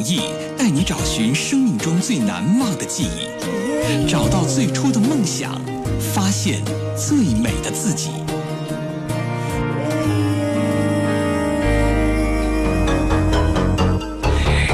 音乐的名义，带你找寻生命中最难忘的记忆，找到最初的梦想，发现最美的自己。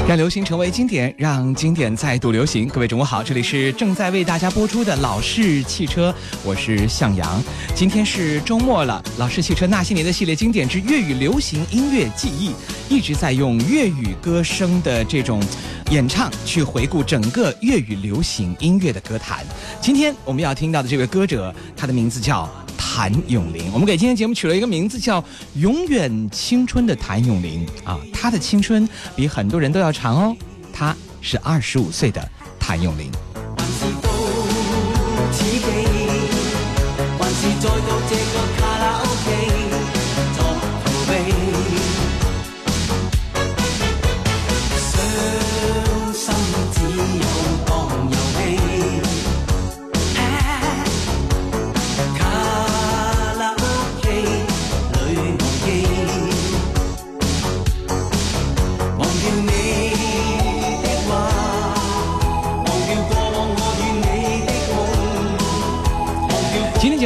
让流行成为经典，让经典再度流行。各位中午好，这里是正在为大家播出的老式汽车，我是向阳。今天是周末了，老式汽车那些年的系列经典之粤语流行音乐记忆，一直在用粤语歌声的这种演唱去回顾整个粤语流行音乐的歌坛。今天我们要听到的这位歌者，他的名字叫。谭咏麟，我们给今天节目取了一个名字，叫“永远青春”的谭咏麟啊，他的青春比很多人都要长哦，他是二十五岁的谭咏麟。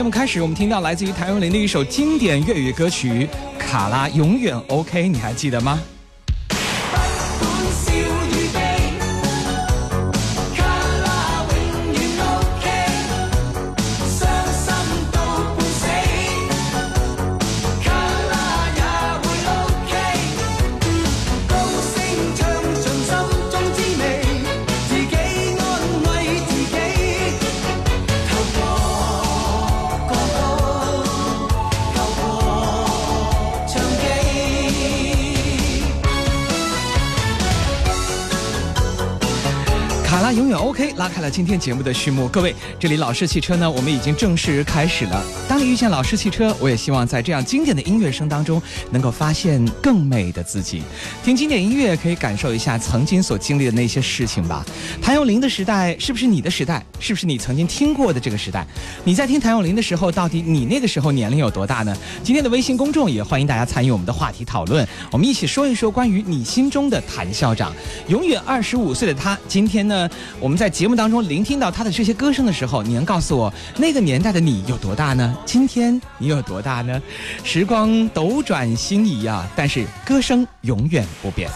节目开始，我们听到来自于谭咏麟的一首经典粤语歌曲《卡拉永远 OK》，你还记得吗？OK，拉开了今天节目的序幕。各位，这里老式汽车呢，我们已经正式开始了。当你遇见老式汽车，我也希望在这样经典的音乐声当中，能够发现更美的自己。听经典音乐，可以感受一下曾经所经历的那些事情吧。谭咏麟的时代，是不是你的时代？是不是你曾经听过的这个时代？你在听谭咏麟的时候，到底你那个时候年龄有多大呢？今天的微信公众也欢迎大家参与我们的话题讨论，我们一起说一说关于你心中的谭校长。永远二十五岁的他，今天呢？我们在节目当中聆听到他的这些歌声的时候，你能告诉我那个年代的你有多大呢？今天你有多大呢？时光斗转星移啊，但是歌声永远不变。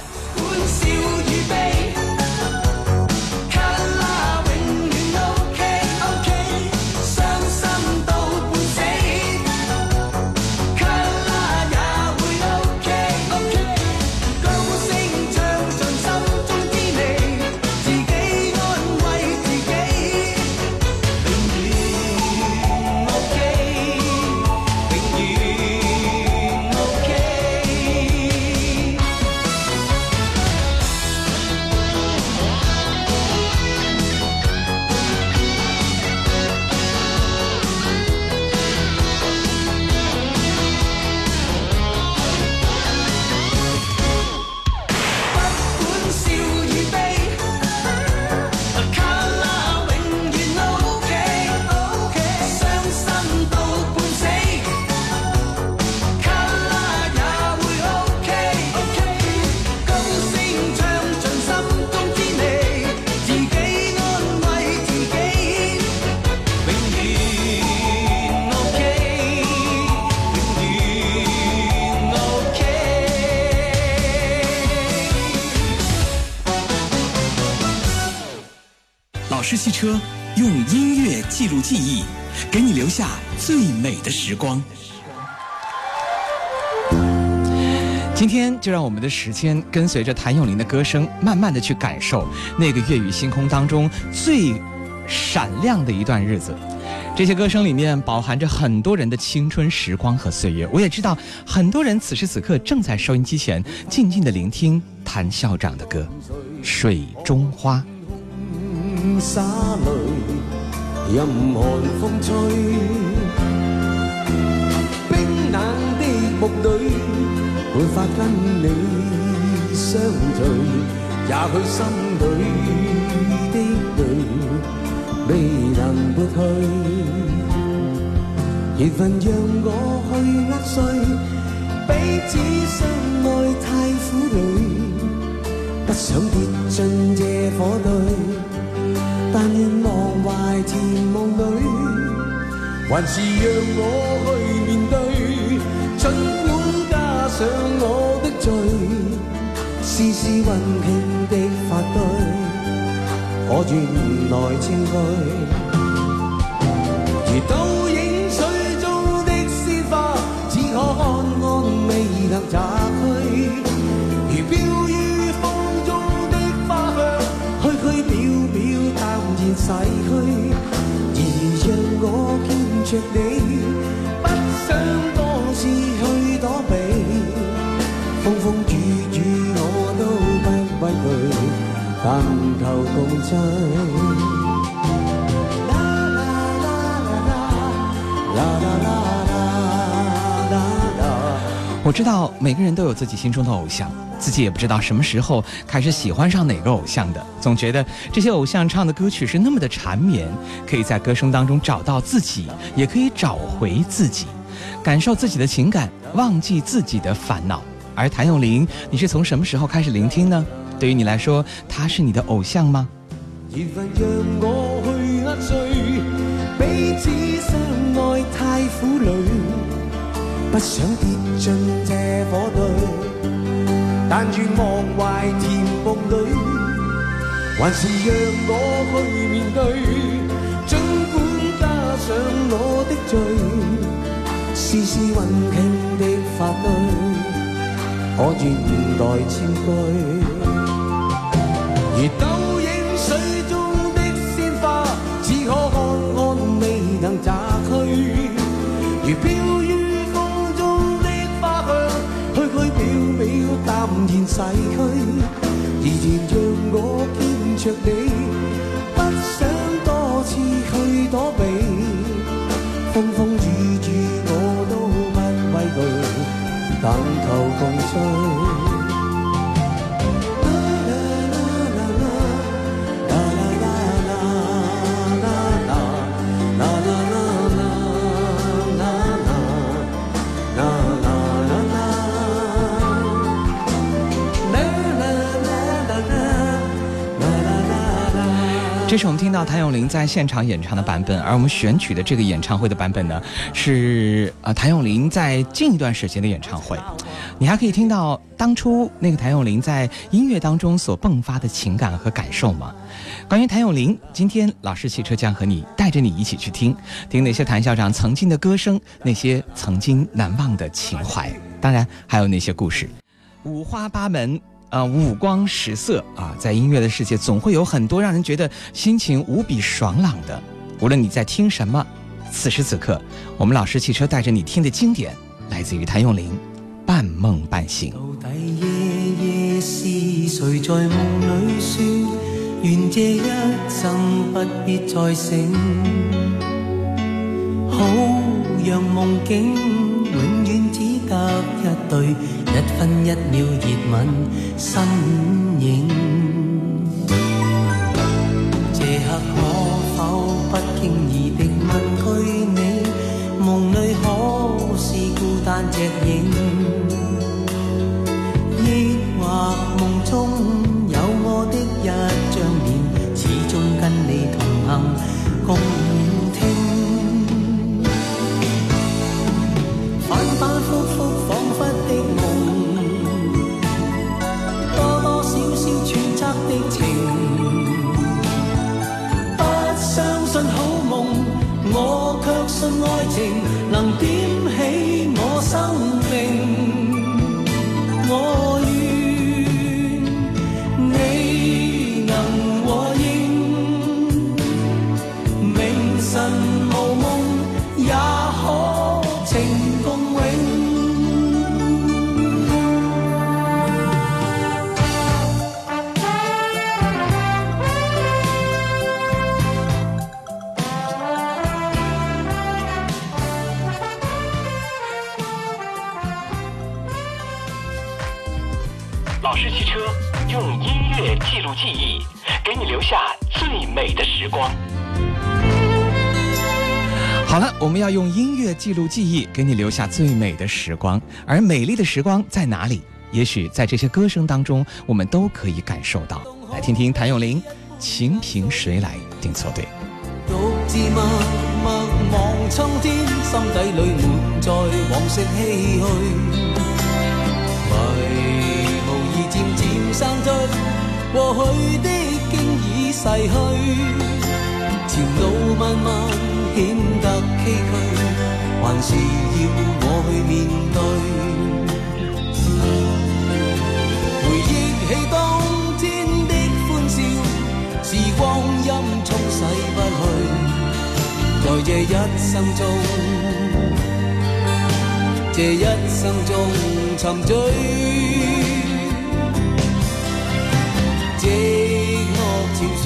光。今天就让我们的时间跟随着谭咏麟的歌声，慢慢的去感受那个粤语星空当中最闪亮的一段日子。这些歌声里面饱含着很多人的青春时光和岁月。我也知道，很多人此时此刻正在收音机前静静的聆听谭校长的歌《水中花》。任寒风吹法跟你相聚，也许心里的泪未能抹去。缘分让我去握碎，彼此相爱太苦累，不想跌进这火堆，但愿忘怀甜梦里，还是让我去面对，尽管。上我的罪，丝丝温馨的发堆，可转来证据。如倒影水中的鲜花，只可看看未能摘去；如飘于风中的花香，虚虚渺渺淡然逝去。然而让我牵着你，不想多次去但求共。我知道每个人都有自己心中的偶像，自己也不知道什么时候开始喜欢上哪个偶像的。总觉得这些偶像唱的歌曲是那么的缠绵，可以在歌声当中找到自己，也可以找回自己，感受自己的情感，忘记自己的烦恼。而谭咏麟，你是从什么时候开始聆听呢？对于你来说，他是你的偶像吗？缘分让我去握碎，彼此相爱太苦累，不想跌进这火堆，但愿忘怀甜梦里，还是让我去面对，尽管加上我的罪，丝丝温馨的发堆。可转来千句，如倒影水中的鲜花，只可看看未能摘去；如飘于风中的花香，虚虚渺渺淡然逝去。而然让我牵着你，不想多次去躲避，共在这是我们听到谭咏麟在现场演唱的版本，而我们选取的这个演唱会的版本呢，是呃谭咏麟在近一段时间的演唱会。你还可以听到当初那个谭咏麟在音乐当中所迸发的情感和感受吗？关于谭咏麟，今天老师汽车将和你带着你一起去听听那些谭校长曾经的歌声，那些曾经难忘的情怀，当然还有那些故事，五花八门。啊，五光十色啊，在音乐的世界，总会有很多让人觉得心情无比爽朗的。无论你在听什么，此时此刻，我们老师汽车带着你听的经典，来自于谭咏麟，《半梦半醒》。到底夜夜是谁在梦里说，愿这一生不必再醒，好让梦境得一对。一分一秒热吻身影，这刻可否不经意地问句你，梦里可是孤单只影，抑或梦中有我的一张脸，始终跟你同行共信爱情能点起我生要用音乐记录记忆，给你留下最美的时光。而美丽的时光在哪里？也许在这些歌声当中，我们都可以感受到。来听听谭咏麟《情凭谁来定错对》。独自默默望苍天，心底里满载往昔唏嘘。迷无意渐渐散出，过去的经已逝去。前路漫漫显得崎岖，还是要我去面对。回忆起当天的欢笑，时光阴冲洗不去。在这一生中，这一生中沉醉，寂寞潮水，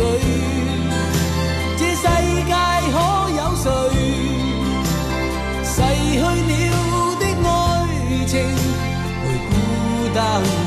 荡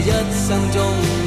一生中。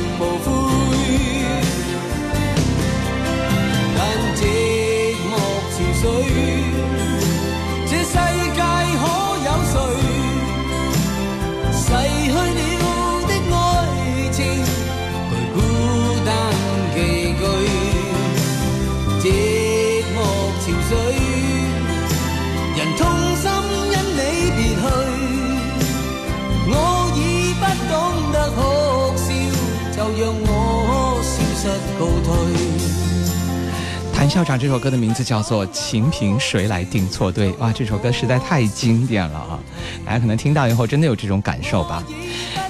校长这首歌的名字叫做《情凭谁来定错对》。哇，这首歌实在太经典了啊！大家可能听到以后真的有这种感受吧。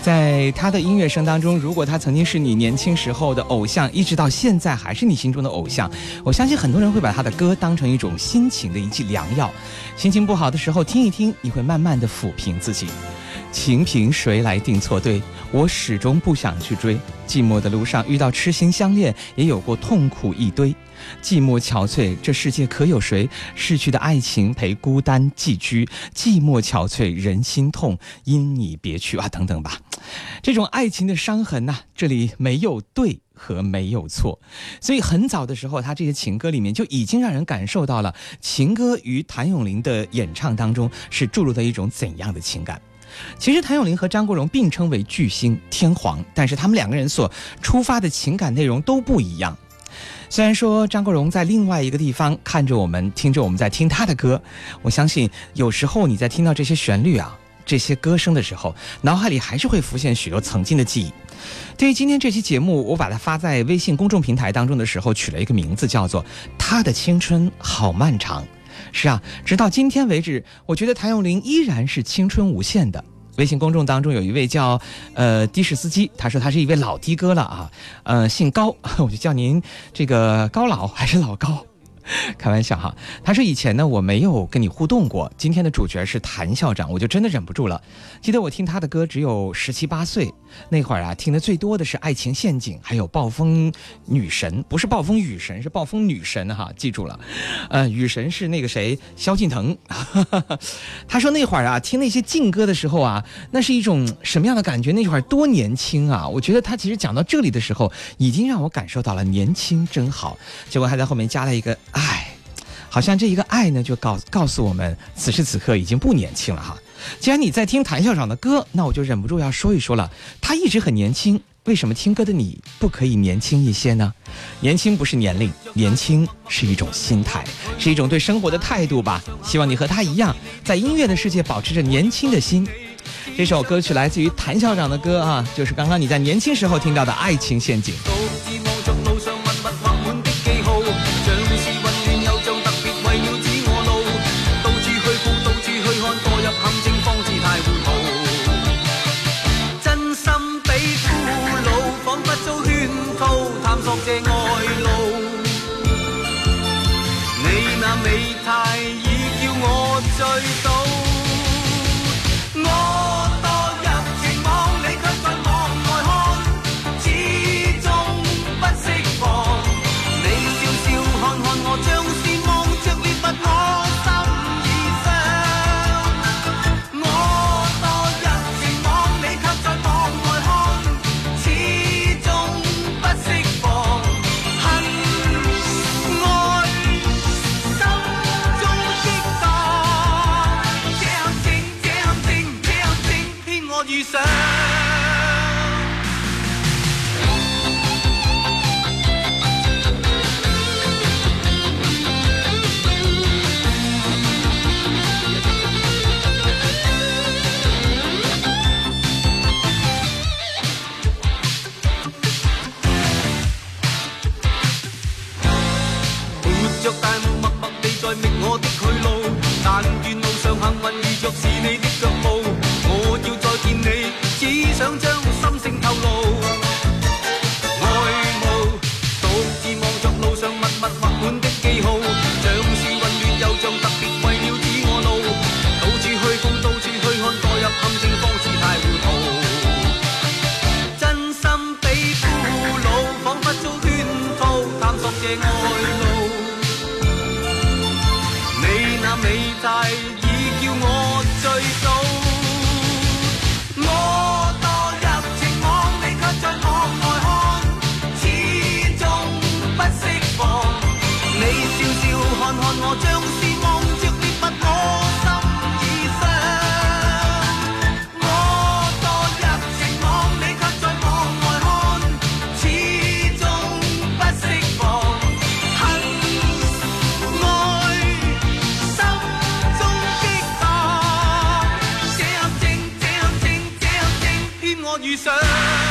在他的音乐声当中，如果他曾经是你年轻时候的偶像，一直到现在还是你心中的偶像，我相信很多人会把他的歌当成一种心情的一剂良药。心情不好的时候听一听，你会慢慢的抚平自己。情凭谁来定错对？我始终不想去追。寂寞的路上遇到痴心相恋，也有过痛苦一堆。寂寞憔悴，这世界可有谁逝去的爱情陪孤单寄居？寂寞憔悴，人心痛，因你别去啊，等等吧。这种爱情的伤痕呐、这里没有对和没有错，所以很早的时候，他这些情歌里面就已经让人感受到了情歌与谭咏麟的演唱当中是注入的一种怎样的情感。其实谭咏麟和张国荣并称为巨星天皇，但是他们两个人所出发的情感内容都不一样。虽然说张国荣在另外一个地方看着我们，听着我们在听他的歌，我相信有时候你在听到这些旋律啊、这些歌声的时候，脑海里还是会浮现许多曾经的记忆。对于今天这期节目，我把它发在微信公众平台当中的时候，取了一个名字，叫做《他的青春好漫长》。是啊，直到今天为止，我觉得谭咏麟依然是青春无限的。微信公众当中有一位叫呃的士司机，他说他是一位老的哥了啊，呃姓高，我就叫您这个高老还是老高。开玩笑哈，他说以前呢我没有跟你互动过，今天的主角是谭校长，我就真的忍不住了。记得我听他的歌只有十七八岁，那会儿啊听的最多的是《爱情陷阱》，还有《暴风女神》，不是暴风雨神，是暴风女神哈，记住了。呃，雨神是那个谁，萧敬腾。他说那会儿啊听那些劲歌的时候啊，那是一种什么样的感觉？那会儿多年轻啊！我觉得他其实讲到这里的时候，已经让我感受到了年轻真好。结果还在后面加了一个。爱，好像这一个爱呢，就告告诉我们，此时此刻已经不年轻了哈。既然你在听谭校长的歌，那我就忍不住要说一说了。他一直很年轻，为什么听歌的你不可以年轻一些呢？年轻不是年龄，年轻是一种心态，是一种对生活的态度吧。希望你和他一样，在音乐的世界保持着年轻的心。这首歌曲来自于谭校长的歌啊，就是刚刚你在年轻时候听到的《爱情陷阱》。我遇上。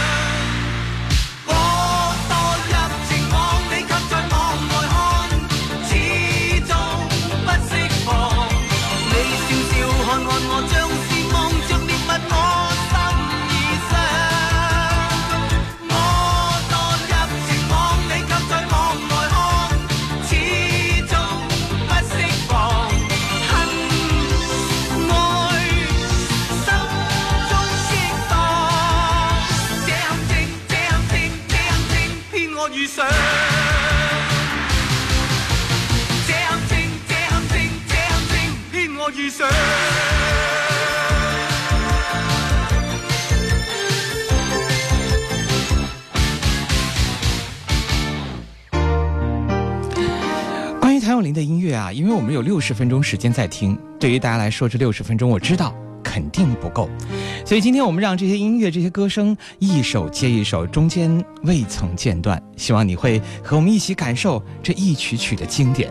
林的音乐啊，因为我们有六十分钟时间在听，对于大家来说，这六十分钟我知道肯定不够，所以今天我们让这些音乐、这些歌声一首接一首，中间未曾间断。希望你会和我们一起感受这一曲曲的经典。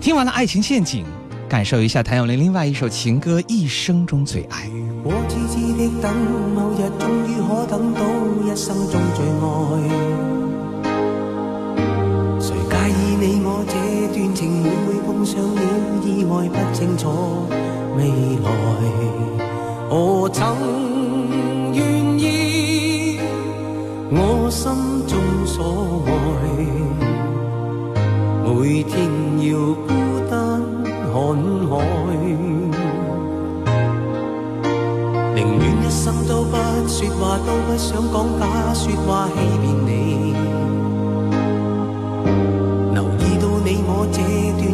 听完了《爱情陷阱》。感受一下谭咏麟另外一首情歌《一生中最爱》。我痴痴的等，某日终于可等到一生中最爱。这段情？每每碰上了意外，不清楚未来。我曾愿意，我心中所爱。每天要孤单看海，宁愿一生都不说话，都不想讲假说话欺骗你。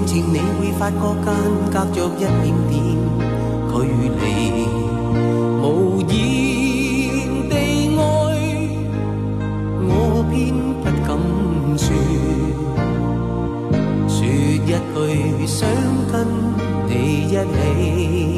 情，你会发觉间隔着一點點距离。无言地爱，我偏不敢说，说一句想跟你一起。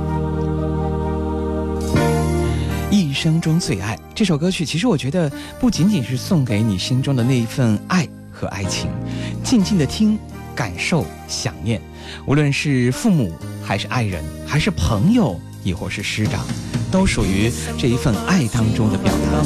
一生中最爱这首歌曲，其实我觉得不仅仅是送给你心中的那一份爱和爱情，静静的听，感受，想念，无论是父母，还是爱人，还是朋友，亦或是师长，都属于这一份爱当中的表達。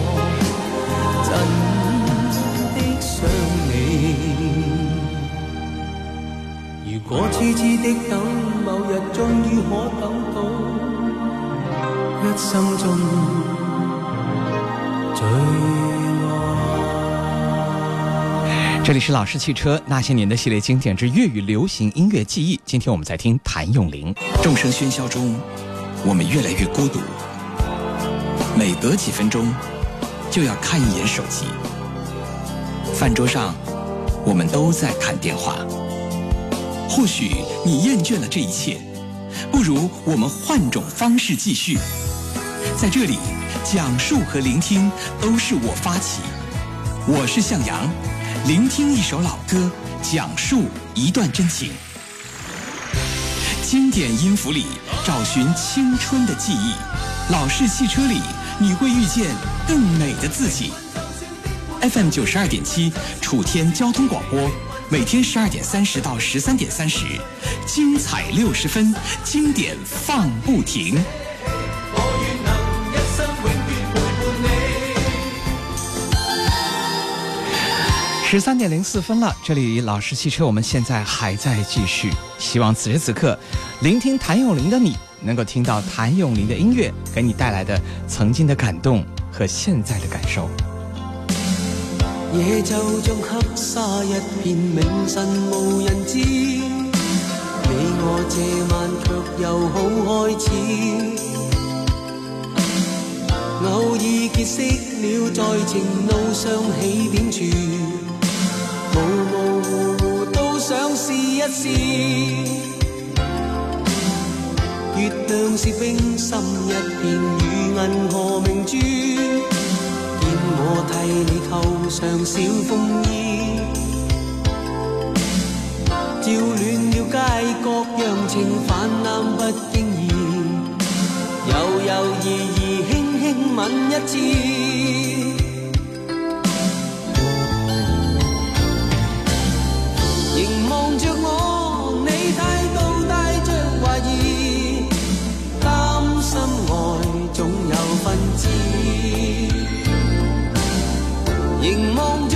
我痴痴的等，某日終於可等到一生中最愛。这里是老式汽车那些年的系列经典之粤语流行音乐记忆。今天我们在听谭咏麟。众生喧嚣中，我们越来越孤独。每隔几分钟，就要看一眼手机。饭桌上，我们都在看电话。或许你厌倦了这一切，不如我们换种方式继续。在这里，讲述和聆听都是我发起。我是向阳，聆听一首老歌，讲述一段真情。经典音符里找寻青春的记忆，老式汽车里你会遇见更美的自己。FM 九十二点七，楚天交通广播，每天十二点三十到十三点三十，精彩六十分，经典放不停。我願能一生永遠陪伴你。十三点零四分了，这里老式汽车，我们现在还在继续。希望此时此刻，聆听谭咏麟的你，能够听到谭咏麟的音乐给你带来的曾经的感动和现在的感受。野就像黑沙一片，明晨无人知。你我这晚卻又好開始。偶爾結識了，在情路上起點處，模模糊糊都想試一試。月亮是冰心一片，如銀河明珠。我替你扣上小风衣，照暖了街角，让情泛滥不经意。犹犹疑疑，轻轻吻一次。凝望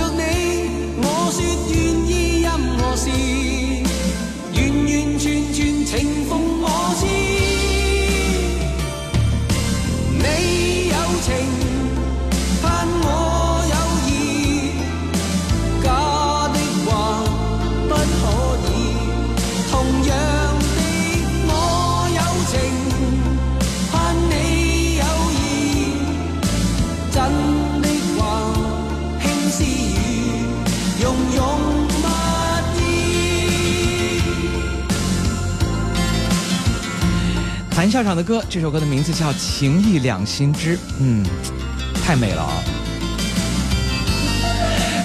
校长的歌，这首歌的名字叫《情义两心知》，嗯，太美了啊、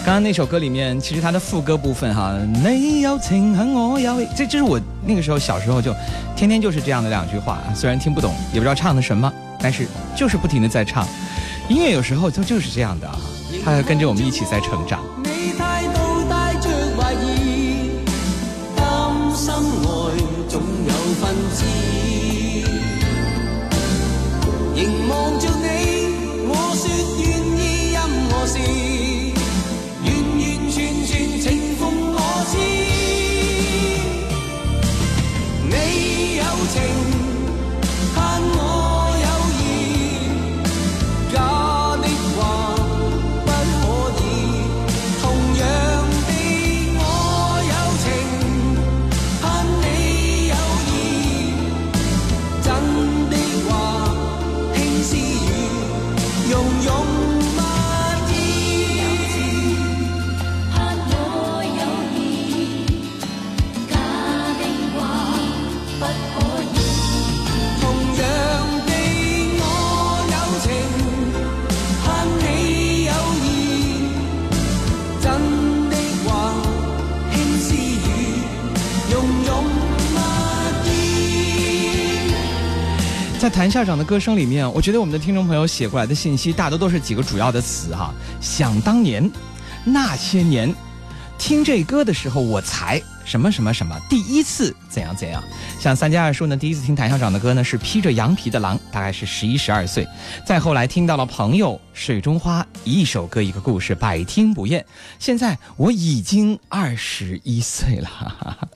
刚刚那首歌里面，其实它的副歌部分哈，你有情恨我有意，这这是我那个时候小时候就天天就是这样的两句话，虽然听不懂，也不知道唱的什么，但是就是不停的在唱。音乐有时候就就是这样的啊，它跟着我们一起在成长。你態度帶着懷疑，擔心愛總有分校长的歌声里面，我觉得我们的听众朋友写过来的信息大多都是几个主要的词哈。想当年，那些年，听这歌的时候，我才什么什么什么，第一次怎样怎样。像三加二叔呢，第一次听谭校长的歌呢是披着羊皮的狼，大概是十一十二岁。再后来听到了朋友水中花，一首歌一个故事，百听不厌。现在我已经二十一岁了。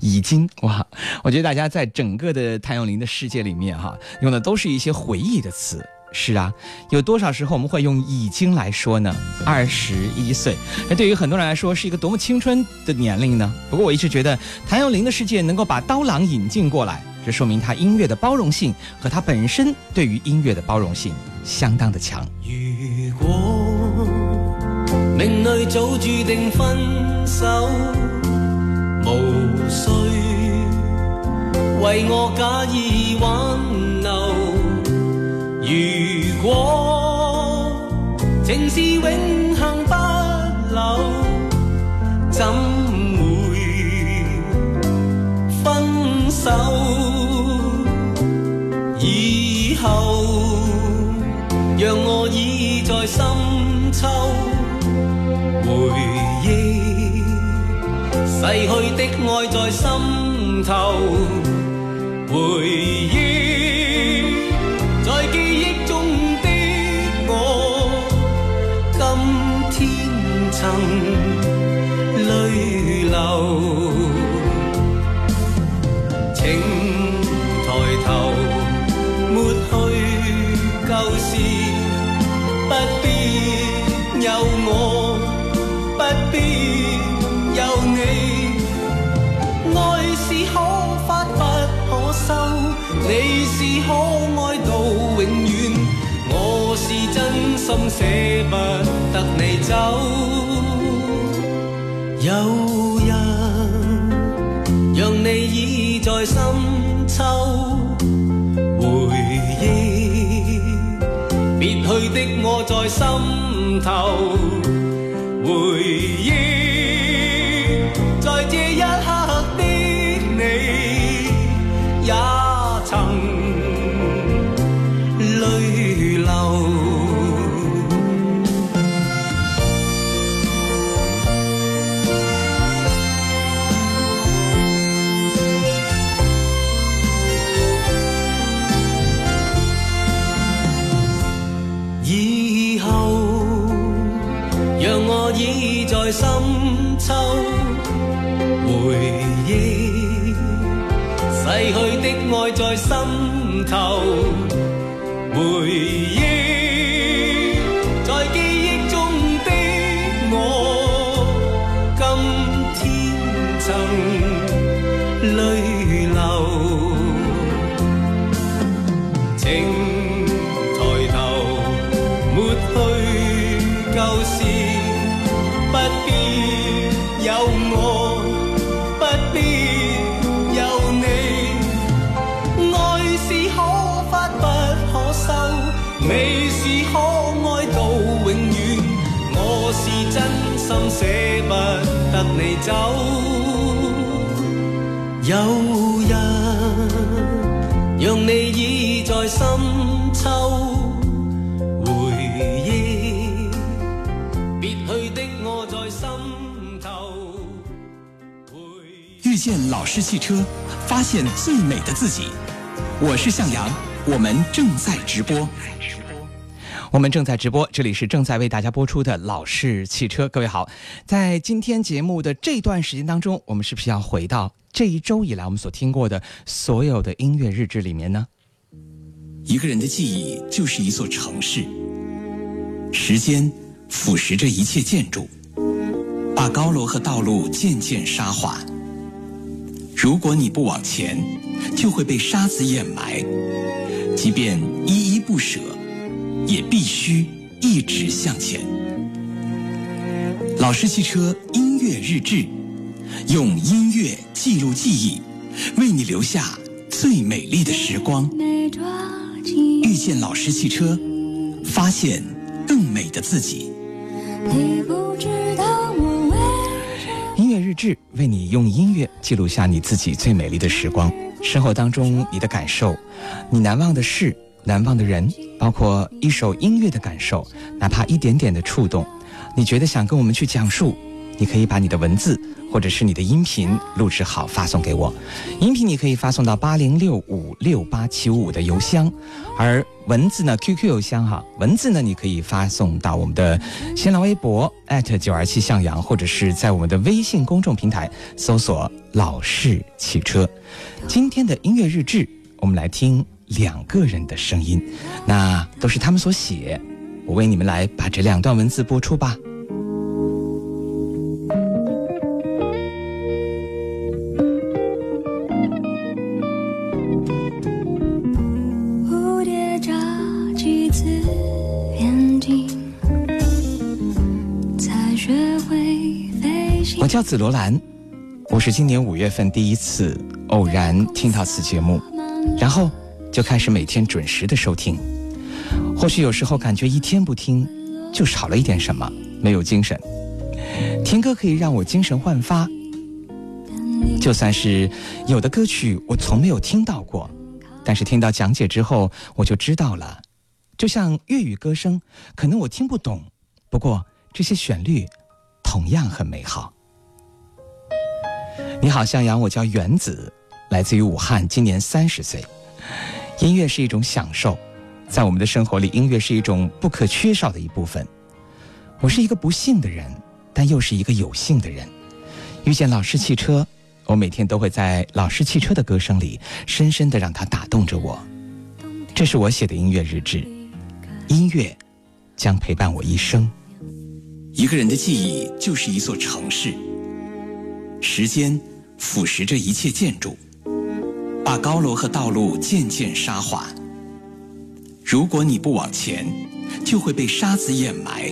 已经哇！我觉得大家在整个的谭咏麟的世界里面哈，用的都是一些回忆的词。是啊，有多少时候我们会用已经来说呢？二十一岁，那对于很多人来说是一个多么青春的年龄呢？不过我一直觉得谭咏麟的世界能够把刀郎引进过来，这说明他音乐的包容性和他本身对于音乐的包容性相当的强。如果命里早注定分手，無谁為我假意挽留。如果情是永恒不朽，怎會分手？以後讓我倚在深秋，回逝去的爱在心头，回忆在记忆中的我，今天曾心舍不得你走。有日让你倚在深秋，回忆别去的我在心头，回忆在心头，回走，有人让你倚在深秋，回忆别去的我在心头。回遇见老式汽车，发现最美的自己。我是向阳，我们正在直播。我们正在直播，这里是正在为大家播出的老式汽车。各位好，在今天节目的这段时间当中，我们是不是要回到这一周以来我们所听过的所有的音乐日志里面呢？一个人的记忆就是一座城市，时间腐蚀着一切建筑，把高楼和道路渐渐沙化。如果你不往前，就会被沙子掩埋。即便依依不舍，也必须一直向前。老式汽车音乐日志，用音乐记录记忆，为你留下最美丽的时光。遇见老式汽车，发现更美的自己。你不知道我为音乐日志为你用音乐记录下你自己最美丽的时光，生活当中你的感受，你难忘的事、难忘的人，包括一首音乐的感受，哪怕一点点的触动，你觉得想跟我们去讲述，你可以把你的文字或者是你的音频录制好发送给我，音频你可以发送到八零六五六八七五五的邮箱，而文字呢 QQ 邮箱哈，文字呢你可以发送到我们的新浪微博九二七向阳，或者是在我们的微信公众平台搜索老式汽车。今天的音乐日志，我们来听两个人的声音，那都是他们所写，我为你们来把这两段文字播出吧。蝴蝶眨几次眼睛，才学会飞行我。叫紫罗兰，我是今年五月份第一次偶然听到此节目，然后就开始每天准时的收听。或许有时候感觉一天不听，就少了一点什么，没有精神。听歌可以让我精神焕发，就算是有的歌曲我从没有听到过，但是听到讲解之后我就知道了。就像粤语歌声，可能我听不懂，不过这些旋律同样很美好。你好，向阳，我叫原子，来自于武汉，今年三十岁。音乐是一种享受，在我们的生活里，音乐是一种不可缺少的一部分。我是一个不幸的人，但又是一个有幸的人。遇见老式汽车，我每天都会在老式汽车的歌声里，深深的让它打动着我。这是我写的音乐日志，音乐将陪伴我一生。一个人的记忆就是一座城市，时间腐蚀着一切建筑，把高楼和道路渐渐沙化。如果你不往前，就会被沙子掩埋。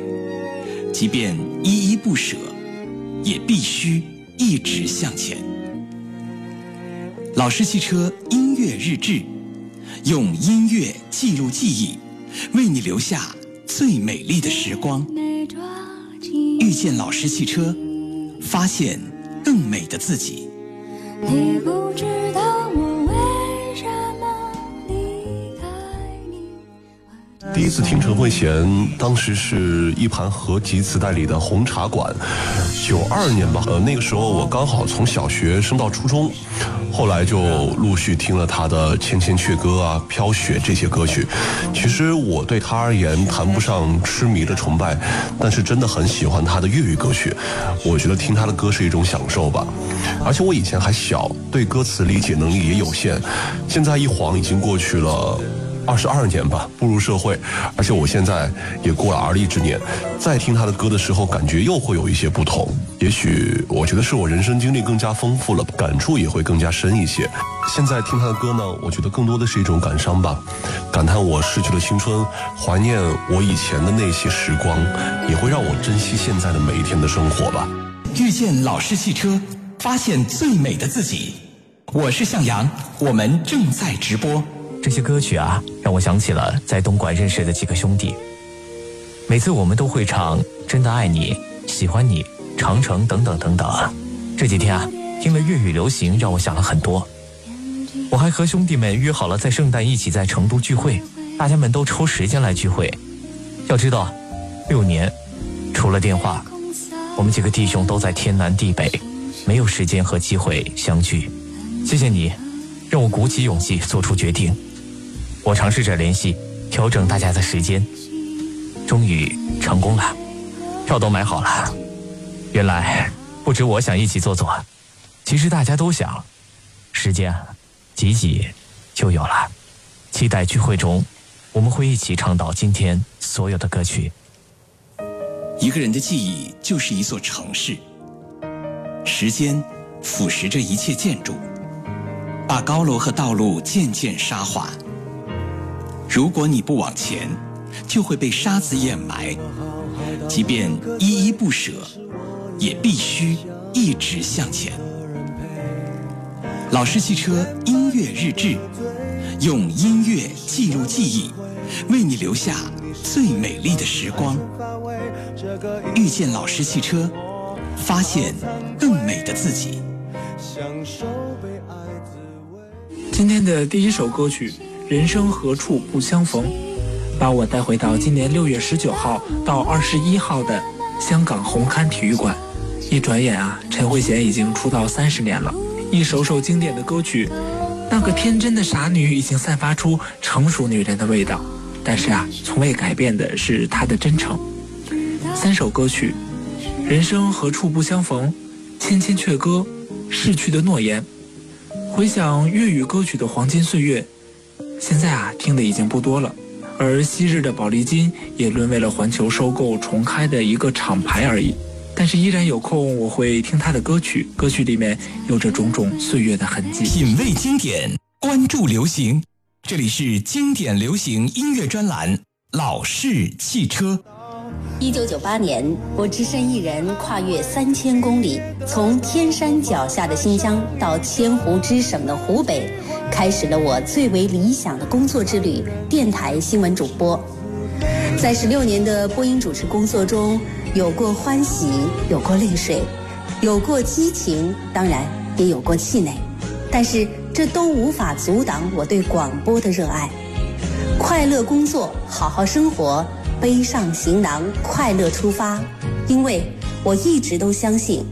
即便依依不舍，也必须一直向前。老式汽车音乐日志，用音乐记录记忆，为你留下最美丽的时光。遇见老式汽车，发现更美的自己。你不知道我第一次听陈慧娴，当时是一盘合集磁带里的《红茶馆》，九二年吧。呃，那个时候我刚好从小学升到初中，后来就陆续听了她的《千千阙歌》啊、《飘雪》这些歌曲。其实我对她而言谈不上痴迷的崇拜，但是真的很喜欢她的粤语歌曲。我觉得听她的歌是一种享受吧。而且我以前还小，对歌词理解能力也有限。现在一晃已经过去了。二十二年吧，步入社会，而且我现在也过了而立之年，再听他的歌的时候，感觉又会有一些不同。也许我觉得是我人生经历更加丰富了，感触也会更加深一些。现在听他的歌呢，我觉得更多的是一种感伤吧，感叹我逝去的青春，怀念我以前的那些时光，也会让我珍惜现在的每一天的生活吧。遇见老式汽车，发现最美的自己。我是向阳，我们正在直播。这些歌曲啊，让我想起了在东莞认识的几个兄弟。每次我们都会唱《真的爱你》《喜欢你》《长城》等等等等。这几天啊，听了粤语流行，让我想了很多。我还和兄弟们约好了在圣诞一起在成都聚会，大家们都抽时间来聚会。要知道，六年，除了电话，我们几个弟兄都在天南地北，没有时间和机会相聚。谢谢你，让我鼓起勇气做出决定。我尝试着联系，调整大家的时间，终于成功了，票都买好了。原来不止我想一起坐坐，其实大家都想。时间挤挤就有了。期待聚会中，我们会一起唱到今天所有的歌曲。一个人的记忆就是一座城市，时间腐蚀着一切建筑，把高楼和道路渐渐沙化。如果你不往前，就会被沙子掩埋。即便依依不舍，也必须一直向前。老式汽车音乐日志，用音乐记录记忆，为你留下最美丽的时光。遇见老式汽车，发现更美的自己。今天的第一首歌曲。人生何处不相逢，把我带回到今年六月十九号到二十一号的香港红磡体育馆。一转眼啊，陈慧娴已经出道三十年了，一首首经典的歌曲，那个天真的傻女已经散发出成熟女人的味道。但是啊，从未改变的是她的真诚。三首歌曲：人生何处不相逢，千千阙歌，逝去的诺言。回想粤语歌曲的黄金岁月。现在啊，听的已经不多了，而昔日的宝丽金也沦为了环球收购重开的一个厂牌而已。但是依然有空，我会听他的歌曲，歌曲里面有着种种岁月的痕迹。品味经典，关注流行，这里是经典流行音乐专栏《老式汽车》。一九九八年，我只身一人跨越三千公里，从天山脚下的新疆到千湖之省的湖北。开始了我最为理想的工作之旅——电台新闻主播。在十六年的播音主持工作中，有过欢喜，有过泪水，有过激情，当然也有过气馁。但是这都无法阻挡我对广播的热爱。快乐工作，好好生活，背上行囊，快乐出发。因为我一直都相信。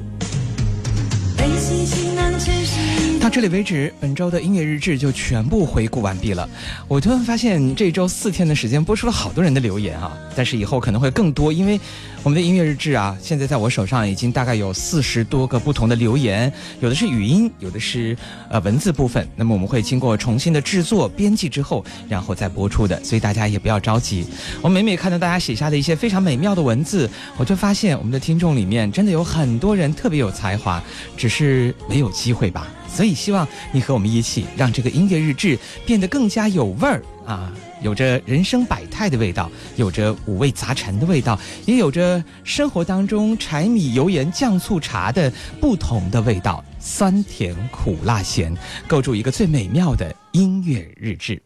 到这里为止，本周的音乐日志就全部回顾完毕了。我突然发现，这周四天的时间播出了好多人的留言啊！但是以后可能会更多，因为我们的音乐日志啊，现在在我手上已经大概有四十多个不同的留言，有的是语音，有的是呃文字部分。那么我们会经过重新的制作、编辑之后，然后再播出的。所以大家也不要着急。我每每看到大家写下的一些非常美妙的文字，我就发现我们的听众里面真的有很多人特别有才华，只是没有机会吧。所以，希望你和我们一起，让这个音乐日志变得更加有味儿啊，有着人生百态的味道，有着五味杂陈的味道，也有着生活当中柴米油盐酱醋茶的不同的味道，酸甜苦辣咸，构筑一个最美妙的音乐日志。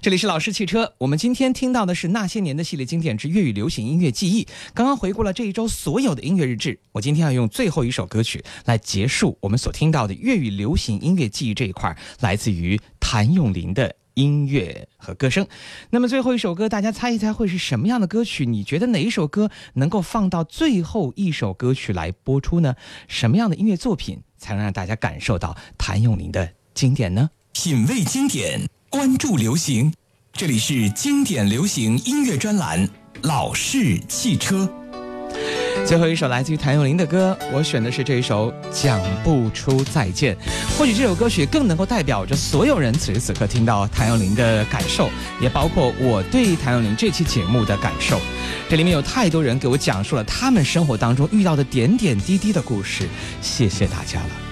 这里是老式汽车，我们今天听到的是那些年的系列经典之粤语流行音乐记忆。刚刚回顾了这一周所有的音乐日志，我今天要用最后一首歌曲来结束我们所听到的粤语流行音乐记忆这一块，来自于谭咏麟的《音乐和歌声。那么最后一首歌，大家猜一猜会是什么样的歌曲？你觉得哪一首歌能够放到最后一首歌曲来播出呢？什么样的音乐作品才能让大家感受到谭咏麟的经典呢？品味经典，关注流行，这里是经典流行音乐专栏《老式汽车》。最后一首来自于谭咏麟的歌，我选的是这一首《讲不出再见》。或许这首歌曲更能够代表着所有人此时此刻听到谭咏麟的感受，也包括我对谭咏麟这期节目的感受。这里面有太多人给我讲述了他们生活当中遇到的点点滴滴的故事，谢谢大家了。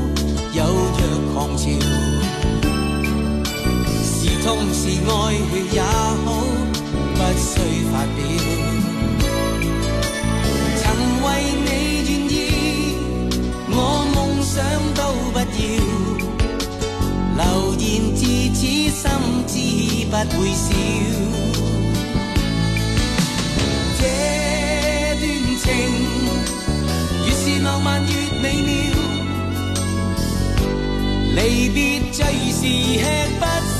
是痛是爱也好，不需发表。曾为你愿意，我梦想都不要。流言自此心知不会少。这段情越是浪漫越离别最是吃不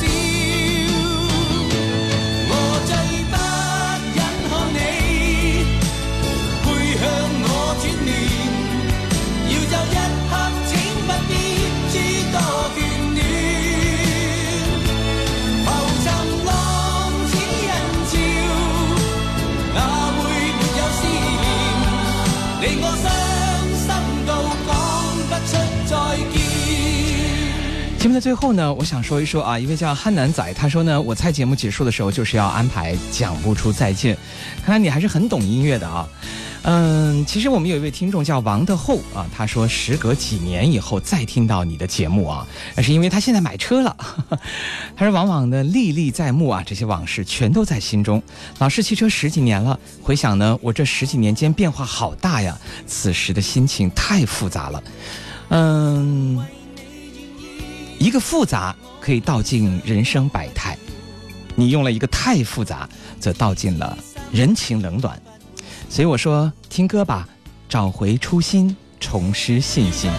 目的最后呢，我想说一说啊，一位叫憨男仔，他说呢，我猜节目结束的时候就是要安排讲不出再见。看来你还是很懂音乐的啊。嗯，其实我们有一位听众叫王的后啊，他说时隔几年以后再听到你的节目啊，那是因为他现在买车了。他说往往呢历历在目啊，这些往事全都在心中。老式汽车十几年了，回想呢，我这十几年间变化好大呀，此时的心情太复杂了。嗯。一个复杂可以道尽人生百态，你用了一个太复杂，则道尽了人情冷暖。所以我说，听歌吧，找回初心，重拾信心。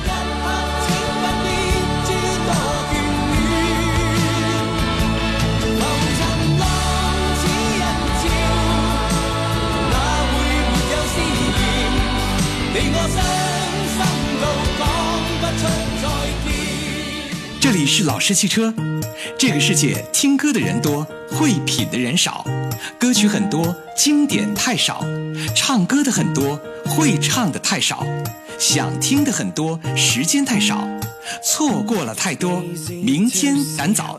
是老式汽车。这个世界听歌的人多，会品的人少，歌曲很多，经典太少；唱歌的很多，会唱的太少，想听的很多，时间太少，错过了太多，明天赶早。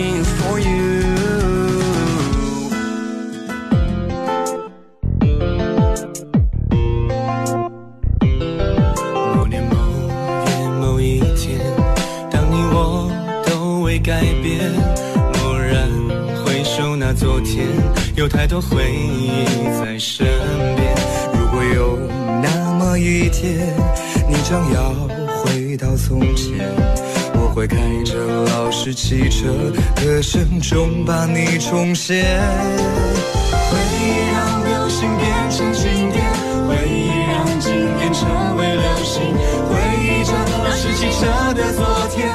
某年某月某一天，当你我都未改变，蓦然回首那昨天，有太多回忆在身边。如果有那么一天，你将要回到从前，会开着老式汽车，歌声中把你重现。回忆让流星变成经典，回忆让经典成为流星，回忆着老式汽车的昨天。